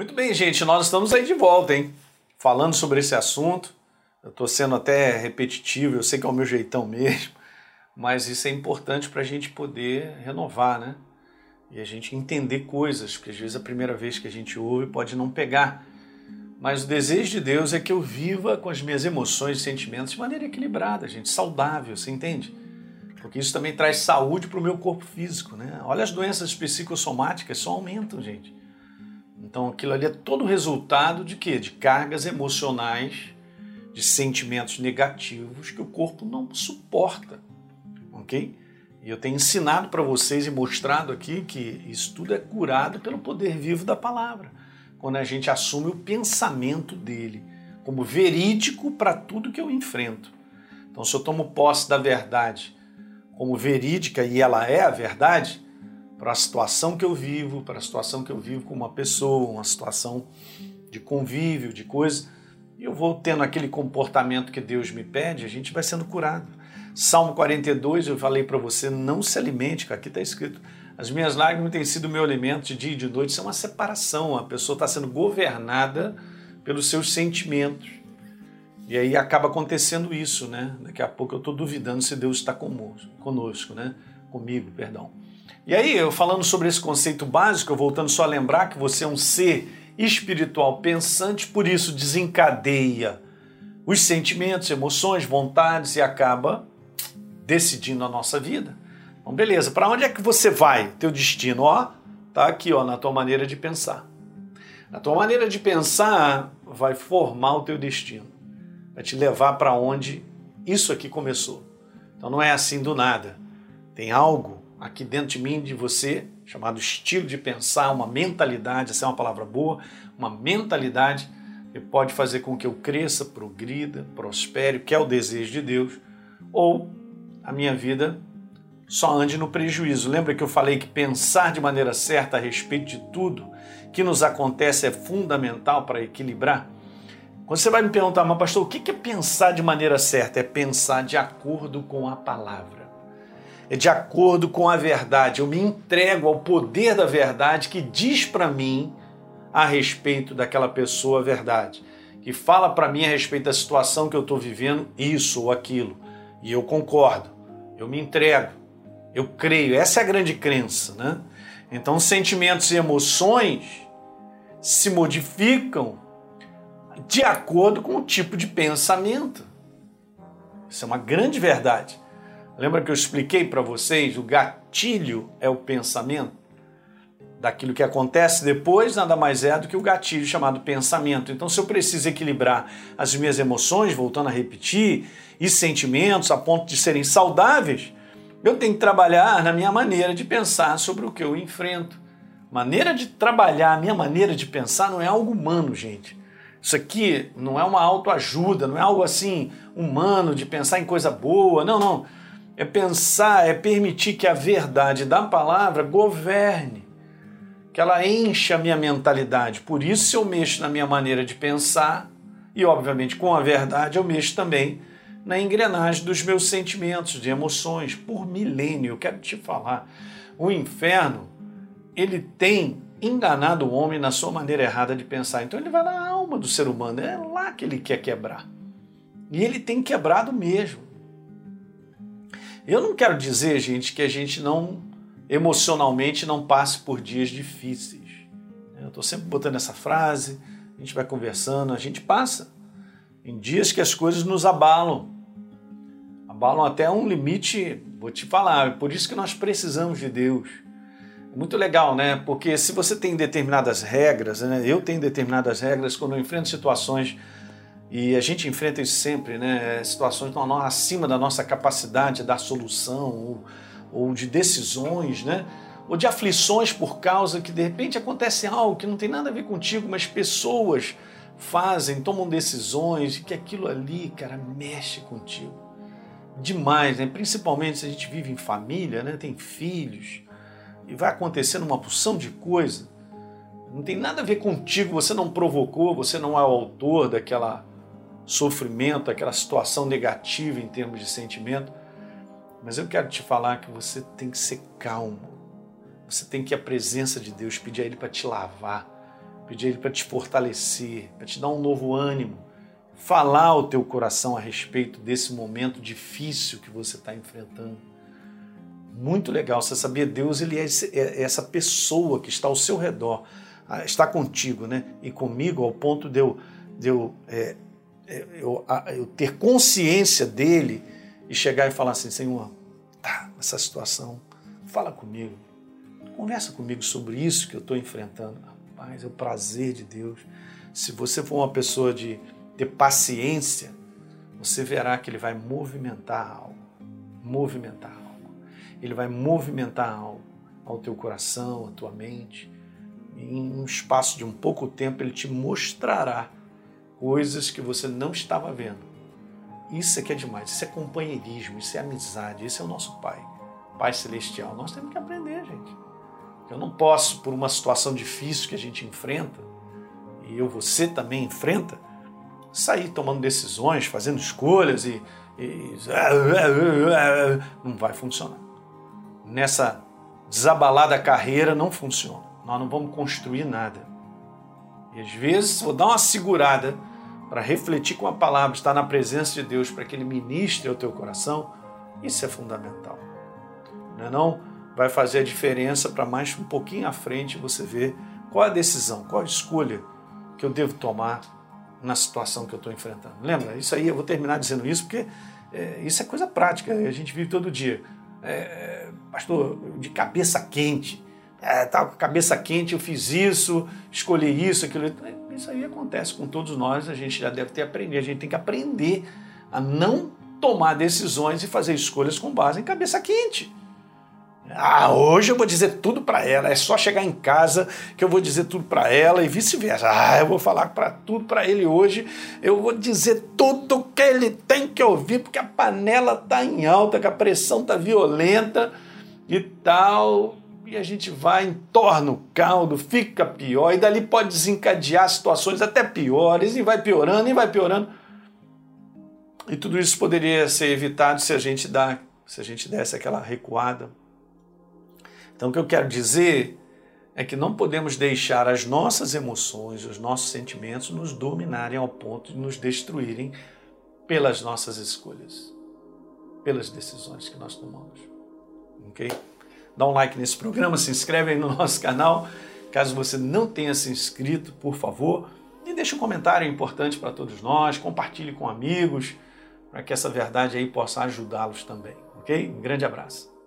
Muito bem, gente, nós estamos aí de volta, hein? Falando sobre esse assunto. Eu estou sendo até repetitivo, eu sei que é o meu jeitão mesmo, mas isso é importante para a gente poder renovar, né? E a gente entender coisas, porque às vezes a primeira vez que a gente ouve pode não pegar. Mas o desejo de Deus é que eu viva com as minhas emoções e sentimentos de maneira equilibrada, gente, saudável, você entende? Porque isso também traz saúde para o meu corpo físico, né? Olha as doenças psicossomáticas, só aumentam, gente. Então aquilo ali é todo resultado de quê? De cargas emocionais, de sentimentos negativos que o corpo não suporta, ok? E eu tenho ensinado para vocês e mostrado aqui que isso tudo é curado pelo poder vivo da palavra quando a gente assume o pensamento dele como verídico para tudo que eu enfrento. Então, se eu tomo posse da verdade como verídica e ela é a verdade, para a situação que eu vivo, para a situação que eu vivo com uma pessoa, uma situação de convívio, de coisa, e eu vou tendo aquele comportamento que Deus me pede, a gente vai sendo curado. Salmo 42, eu falei para você, não se alimente, aqui está escrito, as minhas lágrimas têm sido meu alimento de dia e de noite. Isso é uma separação. A pessoa está sendo governada pelos seus sentimentos. E aí acaba acontecendo isso, né? Daqui a pouco eu estou duvidando se Deus está conosco, né? Comigo, perdão. E aí, eu falando sobre esse conceito básico, voltando só a lembrar que você é um ser espiritual pensante, por isso desencadeia os sentimentos, emoções, vontades e acaba decidindo a nossa vida. Então, beleza, para onde é que você vai? Teu destino, ó, tá aqui, ó, na tua maneira de pensar. A tua maneira de pensar vai formar o teu destino, vai te levar para onde isso aqui começou. Então não é assim do nada. Tem algo aqui dentro de mim, de você, chamado estilo de pensar, uma mentalidade, essa é uma palavra boa, uma mentalidade que pode fazer com que eu cresça, progrida, prospere, que é o desejo de Deus, ou a minha vida só ande no prejuízo. Lembra que eu falei que pensar de maneira certa a respeito de tudo que nos acontece é fundamental para equilibrar? Quando você vai me perguntar, mas pastor, o que é pensar de maneira certa? É pensar de acordo com a palavra. É de acordo com a verdade. Eu me entrego ao poder da verdade que diz para mim a respeito daquela pessoa a verdade. Que fala para mim a respeito da situação que eu estou vivendo, isso ou aquilo. E eu concordo. Eu me entrego. Eu creio, essa é a grande crença, né? Então, sentimentos e emoções se modificam de acordo com o tipo de pensamento. Isso é uma grande verdade. Lembra que eu expliquei para vocês? O gatilho é o pensamento. Daquilo que acontece depois, nada mais é do que o gatilho chamado pensamento. Então, se eu preciso equilibrar as minhas emoções, voltando a repetir, e sentimentos a ponto de serem saudáveis, eu tenho que trabalhar na minha maneira de pensar sobre o que eu enfrento. Maneira de trabalhar, a minha maneira de pensar não é algo humano, gente. Isso aqui não é uma autoajuda, não é algo assim humano de pensar em coisa boa. Não, não. É pensar, é permitir que a verdade da palavra governe, que ela encha a minha mentalidade. Por isso eu mexo na minha maneira de pensar e, obviamente, com a verdade eu mexo também na engrenagem dos meus sentimentos, de emoções, por milênio. Eu quero te falar, o inferno, ele tem enganado o homem na sua maneira errada de pensar. Então ele vai na alma do ser humano, é lá que ele quer quebrar. E ele tem quebrado mesmo. Eu não quero dizer, gente, que a gente não emocionalmente não passe por dias difíceis. Eu estou sempre botando essa frase, a gente vai conversando, a gente passa em dias que as coisas nos abalam. Abalam até um limite, vou te falar, por isso que nós precisamos de Deus. É muito legal, né? Porque se você tem determinadas regras, né? eu tenho determinadas regras quando eu enfrento situações e a gente enfrenta isso sempre, né? Situações acima da nossa capacidade da solução ou, ou de decisões, né? Ou de aflições por causa que de repente acontece algo que não tem nada a ver contigo, mas pessoas fazem, tomam decisões, que aquilo ali, cara, mexe contigo. Demais, né? Principalmente se a gente vive em família, né? Tem filhos, e vai acontecendo uma porção de coisa. Não tem nada a ver contigo, você não provocou, você não é o autor daquela sofrimento, aquela situação negativa em termos de sentimento. Mas eu quero te falar que você tem que ser calmo. Você tem que ir à presença de Deus, pedir a Ele para te lavar pedir a Ele para te fortalecer, para te dar um novo ânimo, falar ao teu coração a respeito desse momento difícil que você está enfrentando. Muito legal, você sabia, Deus ele é, é essa pessoa que está ao seu redor, ah, está contigo, né? E comigo ao ponto de eu, de eu, é, é eu, eu ter consciência dele e chegar e falar assim, Senhor, tá, essa situação, fala comigo, conversa comigo sobre isso que eu estou enfrentando. Rapaz, é o prazer de Deus. Se você for uma pessoa de ter paciência, você verá que ele vai movimentar algo. Movimentar algo. Ele vai movimentar algo ao teu coração, à tua mente. em um espaço de um pouco tempo, ele te mostrará coisas que você não estava vendo isso é que é demais, isso é companheirismo, isso é amizade, isso é o nosso Pai, Pai Celestial. Nós temos que aprender, gente. Eu não posso, por uma situação difícil que a gente enfrenta, e eu, você também enfrenta, sair tomando decisões, fazendo escolhas e, e não vai funcionar. Nessa desabalada carreira não funciona. Nós não vamos construir nada. E às vezes vou dar uma segurada para refletir com a palavra, estar na presença de Deus para que Ele ministre ao teu coração, isso é fundamental. Não é não? Vai fazer a diferença para mais um pouquinho à frente você ver qual a decisão, qual a escolha que eu devo tomar na situação que eu estou enfrentando. Lembra? Isso aí, eu vou terminar dizendo isso porque é, isso é coisa prática, a gente vive todo dia. É, pastor, de cabeça quente, é, a cabeça quente, eu fiz isso, escolhi isso, aquilo. Isso aí acontece com todos nós, a gente já deve ter aprendido. A gente tem que aprender a não tomar decisões e fazer escolhas com base em cabeça quente. Ah, hoje eu vou dizer tudo para ela. É só chegar em casa que eu vou dizer tudo para ela e vice-versa. Ah, eu vou falar para tudo para ele hoje. Eu vou dizer tudo que ele tem que ouvir porque a panela tá em alta, que a pressão tá violenta e tal e a gente vai, entorna o caldo, fica pior, e dali pode desencadear situações até piores, e vai piorando, e vai piorando. E tudo isso poderia ser evitado se a gente dá, se a gente desse aquela recuada. Então o que eu quero dizer é que não podemos deixar as nossas emoções, os nossos sentimentos nos dominarem ao ponto de nos destruírem pelas nossas escolhas, pelas decisões que nós tomamos. OK? Dá um like nesse programa, se inscreve aí no nosso canal. Caso você não tenha se inscrito, por favor, e deixe um comentário importante para todos nós, compartilhe com amigos, para que essa verdade aí possa ajudá-los também, ok? Um grande abraço.